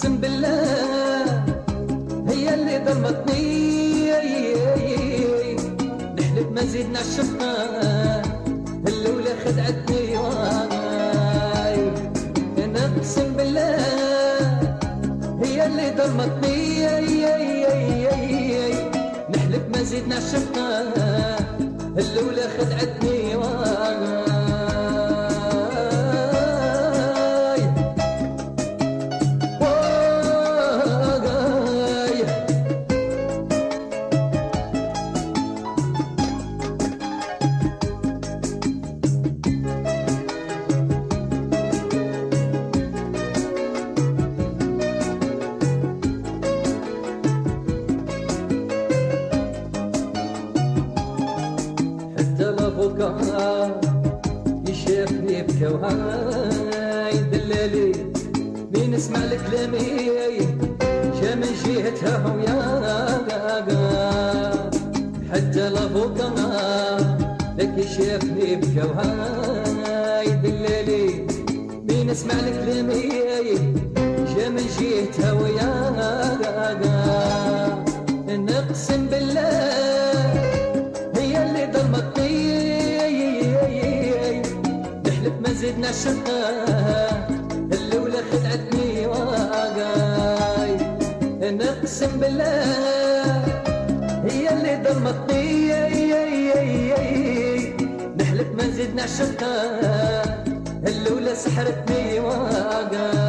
أقسم بالله هي اللي ضمتني. نحلف ما زيدنا شفنا الأولى خدعتني أنا أقسم بالله هي اللي ضمتني. نحلف ما زيدنا شفنا الأولى خدعتني. بكا يشافني بكواي دلالي. مين اسمع لكلامي جا من جهتها ويا حتى لافوكا لك يشافني بكواي دلالي. مين اسمع لكلامي جا من جهتها ويا ما زدنا شقة الأولى خدعتني واقاي نقسم بالله هي اللي ضمتني نحلف ما زدنا شقة الأولى سحرتني واقاي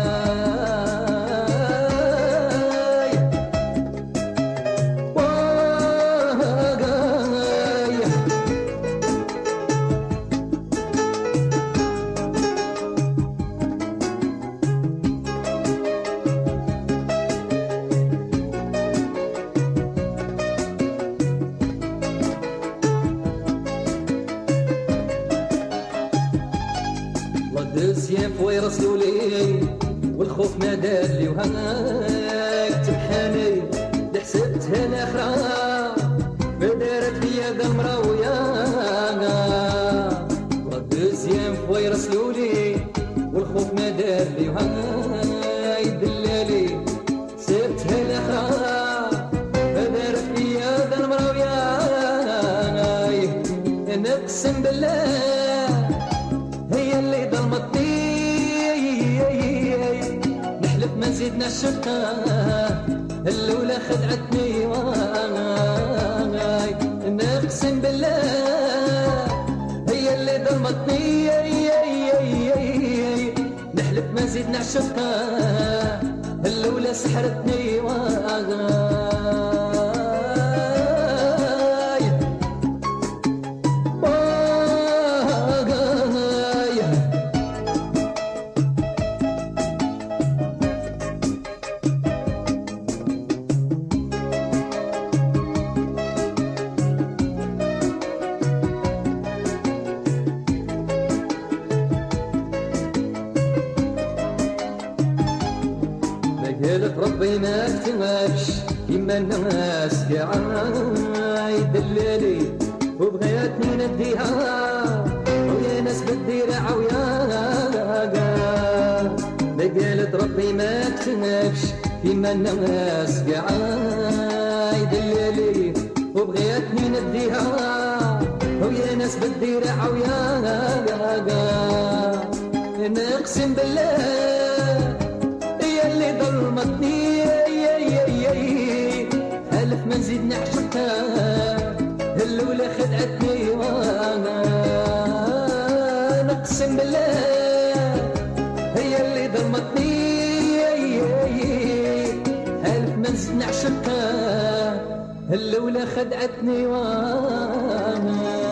ويرسلوا لي والخوف ما دار لي وهاي تبحاني. لحسبتها الاخرى ما دارت فيا ذا المراوية والخوف ما دار لي وهاي زدنا الشقة الأولى خدعتني واي نقسم بالله هي اللي ضلمتني نحلف ما زدنا الشقة الأولى سحرتني واي ما اكتمكش كيما الناس قاعد دلالي وبغيتني نديها ويا ناس بالديرة عويا ما قالت ربي ما اكتمكش كيما الناس قاعد دلالي وبغيتني نديها ويا ناس بالديرة عويا نقسم بالله اللي ظلمتني نقسم بالله هي اللي ظلمتني ألف ما نزيد نعشقها الأولى خدعتني وأنا.